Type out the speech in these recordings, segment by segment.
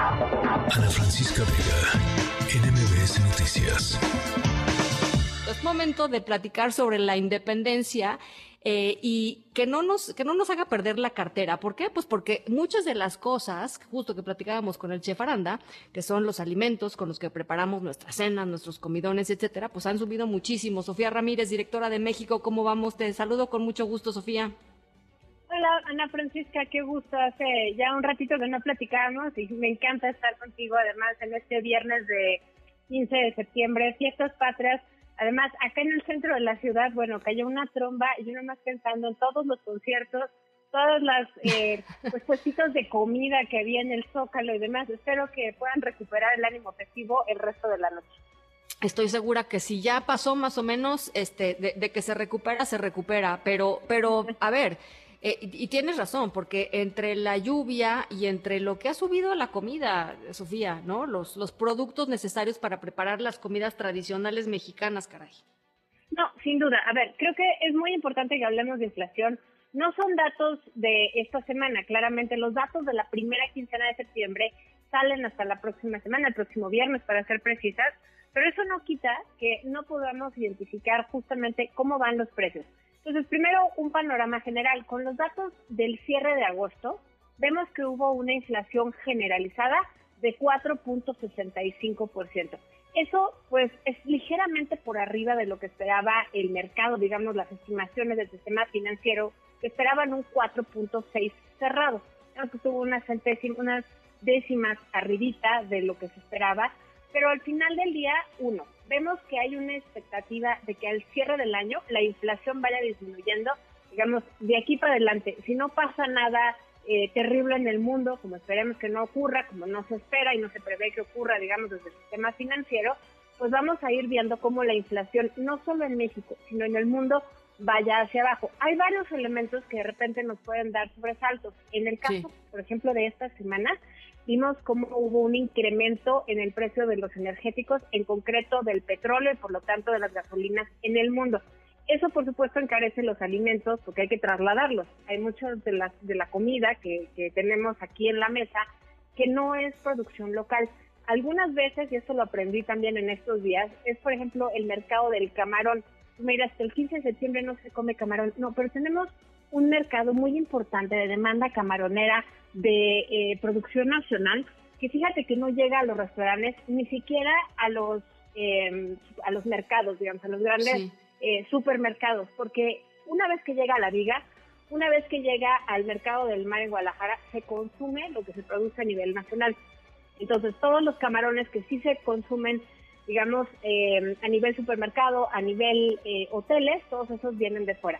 Ana Francisca Vega, NMBS Noticias. Es momento de platicar sobre la independencia eh, y que no nos que no nos haga perder la cartera. ¿Por qué? Pues porque muchas de las cosas, justo que platicábamos con el chef Aranda, que son los alimentos con los que preparamos nuestras cenas, nuestros comidones, etcétera, pues han subido muchísimo. Sofía Ramírez, directora de México, ¿cómo vamos? Te saludo con mucho gusto, Sofía. Hola, Ana Francisca, qué gusto. Hace ya un ratito que no platicábamos y me encanta estar contigo, además, en este viernes de 15 de septiembre, fiestas patrias. Además, acá en el centro de la ciudad, bueno, cayó una tromba y yo nomás pensando en todos los conciertos, todas las eh, pues, puestitos de comida que había en el Zócalo y demás. Espero que puedan recuperar el ánimo festivo el resto de la noche. Estoy segura que si ya pasó más o menos, este, de, de que se recupera, se recupera. Pero, pero, a ver, eh, y, tienes razón, porque entre la lluvia y entre lo que ha subido la comida, Sofía, ¿no? Los, los productos necesarios para preparar las comidas tradicionales mexicanas, caray. No, sin duda. A ver, creo que es muy importante que hablemos de inflación. No son datos de esta semana, claramente los datos de la primera quincena de septiembre salen hasta la próxima semana, el próximo viernes para ser precisas, pero eso no quita que no podamos identificar justamente cómo van los precios. Entonces, primero un panorama general. Con los datos del cierre de agosto, vemos que hubo una inflación generalizada de 4.65%. Eso, pues, es ligeramente por arriba de lo que esperaba el mercado, digamos, las estimaciones del sistema financiero, que esperaban un 4.6 cerrado. Creo que tuvo unas, unas décimas arribita de lo que se esperaba, pero al final del día, uno, vemos que hay una expectativa de que al cierre del año la inflación vaya disminuyendo, digamos, de aquí para adelante. Si no pasa nada eh, terrible en el mundo, como esperemos que no ocurra, como no se espera y no se prevé que ocurra, digamos, desde el sistema financiero, pues vamos a ir viendo cómo la inflación, no solo en México, sino en el mundo, vaya hacia abajo. Hay varios elementos que de repente nos pueden dar sobresaltos. En el caso, por ejemplo, de esta semana, vimos cómo hubo un incremento en el precio de los energéticos, en concreto del petróleo y por lo tanto de las gasolinas en el mundo. Eso, por supuesto, encarece los alimentos porque hay que trasladarlos. Hay muchas de la, de la comida que, que tenemos aquí en la mesa que no es producción local. Algunas veces, y esto lo aprendí también en estos días, es, por ejemplo, el mercado del camarón. Mira, hasta el 15 de septiembre no se come camarón. No, pero tenemos un mercado muy importante de demanda camaronera de eh, producción nacional que fíjate que no llega a los restaurantes ni siquiera a los em, a los mercados digamos a los grandes eh, supermercados porque una vez que llega a la viga una vez que llega al mercado del mar en Guadalajara se consume lo que se produce a nivel nacional. Entonces todos los camarones que sí se consumen digamos em, a nivel supermercado a nivel eh, hoteles todos esos vienen de fuera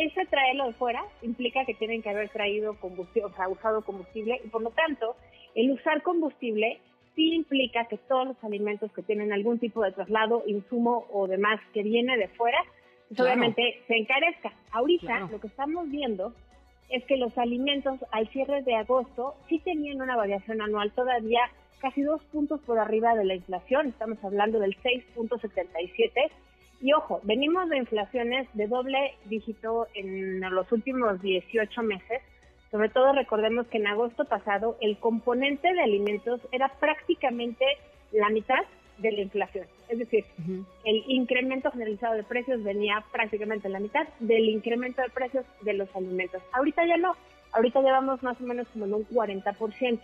ese traerlo de fuera implica que tienen que haber traído combustible, o sea, usado combustible, y por lo tanto, el usar combustible sí implica que todos los alimentos que tienen algún tipo de traslado, insumo o demás que viene de fuera, pues obviamente se encarezca. Ahorita lo que estamos viendo es que los alimentos al cierre de agosto sí tenían una variación anual todavía casi dos puntos por arriba de la inflación, estamos hablando del 6.77 y ojo, venimos de inflaciones de doble dígito en los últimos 18 meses. Sobre todo recordemos que en agosto pasado el componente de alimentos era prácticamente la mitad de la inflación. Es decir, el incremento generalizado de precios venía prácticamente la mitad del incremento de precios de los alimentos. Ahorita ya no. Ahorita ya vamos más o menos como en un 40%.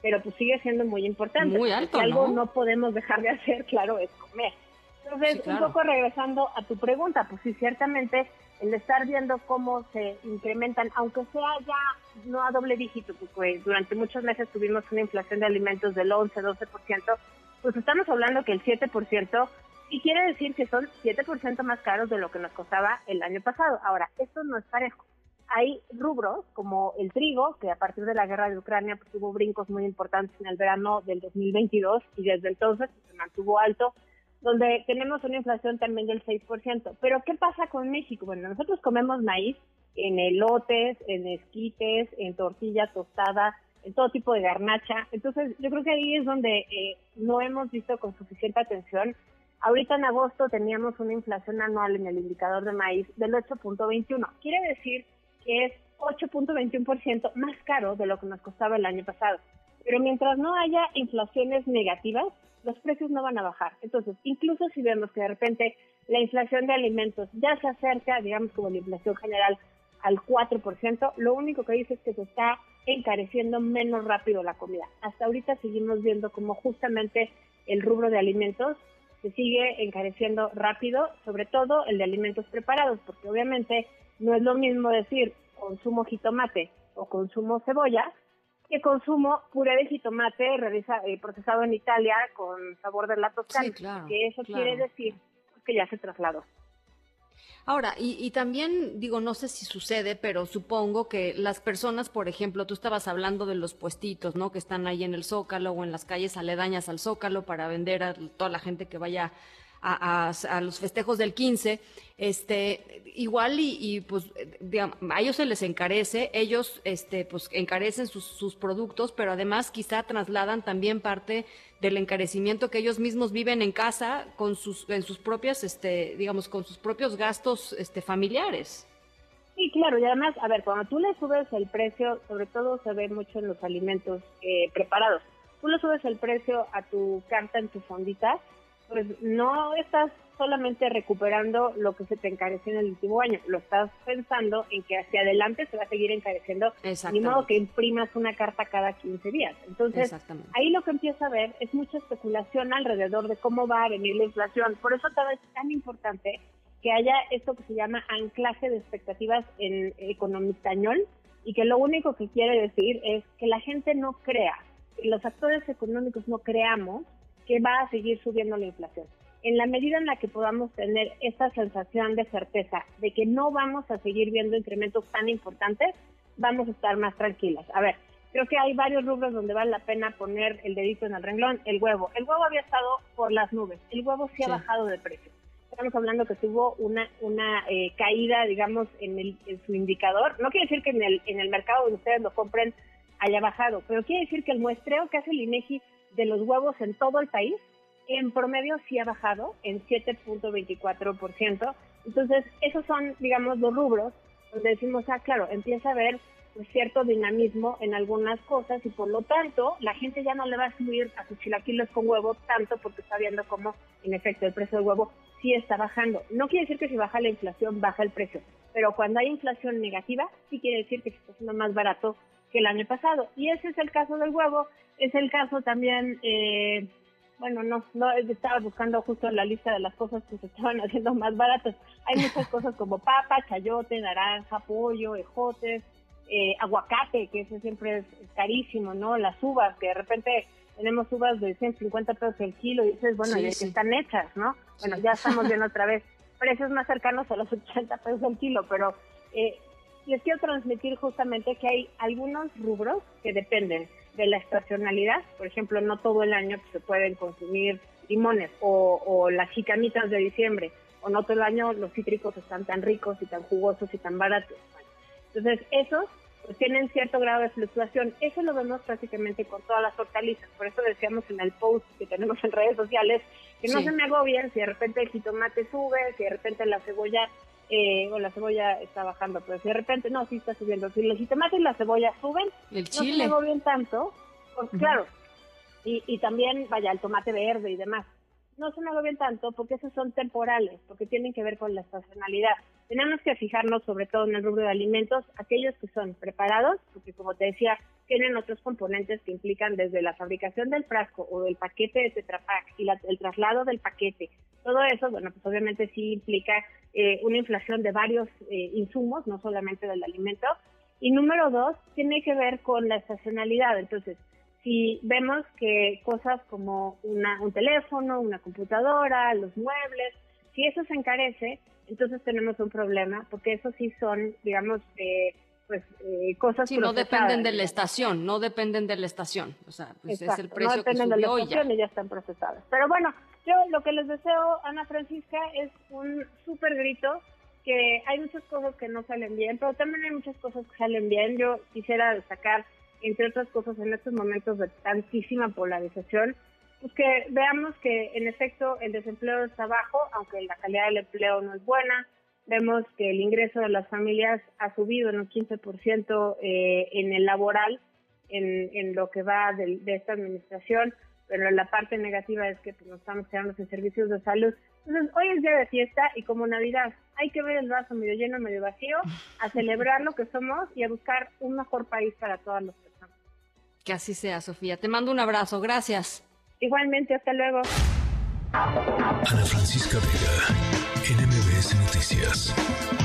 Pero pues sigue siendo muy importante. Muy alto, algo no podemos dejar de hacer, claro, es comer. Entonces, un poco regresando a tu pregunta, pues sí, ciertamente el estar viendo cómo se incrementan, aunque sea ya no a doble dígito, porque durante muchos meses tuvimos una inflación de alimentos del 11, 12%, pues estamos hablando que el 7% y quiere decir que son 7% más caros de lo que nos costaba el año pasado. Ahora, esto no es parejo. Hay rubros como el trigo, que a partir de la guerra de Ucrania pues, tuvo brincos muy importantes en el verano del 2022 y desde entonces se mantuvo alto donde tenemos una inflación también del 6%. Pero ¿qué pasa con México? Bueno, nosotros comemos maíz en elotes, en esquites, en tortilla tostada, en todo tipo de garnacha. Entonces, yo creo que ahí es donde eh, no hemos visto con suficiente atención. Ahorita en agosto teníamos una inflación anual en el indicador de maíz del 8.21. Quiere decir que es 8.21% más caro de lo que nos costaba el año pasado. Pero mientras no haya inflaciones negativas, los precios no van a bajar. Entonces, incluso si vemos que de repente la inflación de alimentos ya se acerca, digamos como la inflación general, al 4%, lo único que dice es que se está encareciendo menos rápido la comida. Hasta ahorita seguimos viendo como justamente el rubro de alimentos se sigue encareciendo rápido, sobre todo el de alimentos preparados, porque obviamente no es lo mismo decir consumo jitomate o consumo cebolla que consumo puré de jitomate eh, procesado en Italia con sabor de la toscana, que eso quiere decir que ya se trasladó. Ahora, y, y, también digo, no sé si sucede, pero supongo que las personas, por ejemplo, tú estabas hablando de los puestitos, ¿no? Que están ahí en el Zócalo o en las calles aledañas al Zócalo para vender a toda la gente que vaya a, los festejos del 15, este, igual y, pues a ellos se les encarece, ellos este, pues encarecen sus, sus, productos, pero además quizá trasladan también parte del encarecimiento que ellos mismos viven en casa con sus, en sus propias, este, digamos, con sus propios gastos este, familiares. Sí, claro, y además, a ver, cuando tú le subes el precio, sobre todo se ve mucho en los alimentos eh, preparados, tú le subes el precio a tu carta en tu fondita, pues no estás solamente recuperando lo que se te encareció en el último año, lo estás pensando en que hacia adelante se va a seguir encareciendo, ni modo que imprimas una carta cada 15 días. Entonces, ahí lo que empieza a ver es mucha especulación alrededor de cómo va a venir la inflación. Por eso es tan importante que haya esto que se llama anclaje de expectativas en economistañol y que lo único que quiere decir es que la gente no crea, que los actores económicos no creamos que va a seguir subiendo la inflación. En la medida en la que podamos tener esta sensación de certeza de que no vamos a seguir viendo incrementos tan importantes, vamos a estar más tranquilas. A ver, creo que hay varios rubros donde vale la pena poner el dedito en el renglón. El huevo. El huevo había estado por las nubes. El huevo sí, ha bajado de precio. Estamos hablando que tuvo una, una eh, caída, digamos, en, el, en su indicador. No quiere decir que en el, en el mercado donde ustedes lo compren haya bajado, pero quiere decir que el muestreo que hace el INEGI de los huevos en todo el país, en promedio sí ha bajado en 7.24%. Entonces, esos son, digamos, los rubros donde decimos, ah, claro, empieza a haber pues, cierto dinamismo en algunas cosas y por lo tanto la gente ya no le va a subir a sus chilaquiles con huevo tanto porque está viendo cómo, en efecto, el precio del huevo sí está bajando. No quiere decir que si baja la inflación, baja el precio, pero cuando hay inflación negativa, sí quiere decir que se está haciendo más barato que el año pasado. Y ese es el caso del huevo, es el caso también, eh, bueno, no, no estaba buscando justo la lista de las cosas que se estaban haciendo más baratas. Hay muchas cosas como papa, chayote, naranja, pollo, ejotes, eh, aguacate, que ese siempre es carísimo, ¿no? Las uvas, que de repente tenemos uvas de 150 pesos el kilo y dices, bueno, ya que están hechas, ¿no? Bueno, ya estamos viendo otra vez precios más cercanos a los 80 pesos el kilo, pero eh, les quiero transmitir justamente que hay algunos rubros que dependen de la estacionalidad. Por ejemplo, no todo el año se pueden consumir limones o, las jicamitas de diciembre. O no todo el año los cítricos están tan ricos y tan jugosos y tan baratos. Entonces, esos pues, tienen cierto grado de fluctuación. Eso lo vemos prácticamente con todas las hortalizas. Por eso decíamos en el post que tenemos en redes sociales que no se me agobien si de repente el jitomate sube, si de repente la cebolla eh, o la cebolla está bajando, pero si de repente, no, sí está subiendo. Si los jitomates y la cebolla suben, el chile. no se bien tanto, pues claro. Y, y también, vaya, el tomate verde y demás. No se bien tanto porque esos son temporales, porque tienen que ver con la estacionalidad. Tenemos que fijarnos sobre todo en el rubro de alimentos, aquellos que son preparados, porque como te decía, tienen otros componentes que implican desde la fabricación del frasco o del paquete de Tetra Pak y el traslado del paquete. Todo eso, bueno, pues obviamente sí implica eh, una inflación de varios eh, insumos, no solamente del alimento. Y número dos, tiene que ver con la estacionalidad. Entonces, si vemos que cosas como una, un teléfono, una computadora, los muebles, si eso se encarece, entonces tenemos un problema, porque eso sí son, digamos, eh, pues eh, cosas sí, no dependen de la estación, no dependen de la estación, o sea, pues es el precio no dependen de la estación y ya están procesadas. Pero bueno, yo lo que les deseo, Ana Francisca, es un súper grito, que hay muchas cosas que no salen bien, pero también hay muchas cosas que salen bien. Yo quisiera destacar, entre otras cosas, en estos momentos de tantísima polarización, pues que veamos que en efecto el desempleo está bajo, aunque la calidad del empleo no es buena, vemos que el ingreso de las familias ha subido en un 15% eh, en el laboral, en, en lo que va de, esta administración, pero la parte negativa es que pues, nos estamos quedando sin servicios de salud. Entonces, hoy es día de fiesta y como Navidad hay que ver el vaso medio lleno, medio vacío, a celebrar lo que somos y a buscar un mejor país para todas las personas. Que así sea, Sofía. Te mando un abrazo. Gracias. Igualmente, hasta luego. Ana Francisca Vega, Noticias.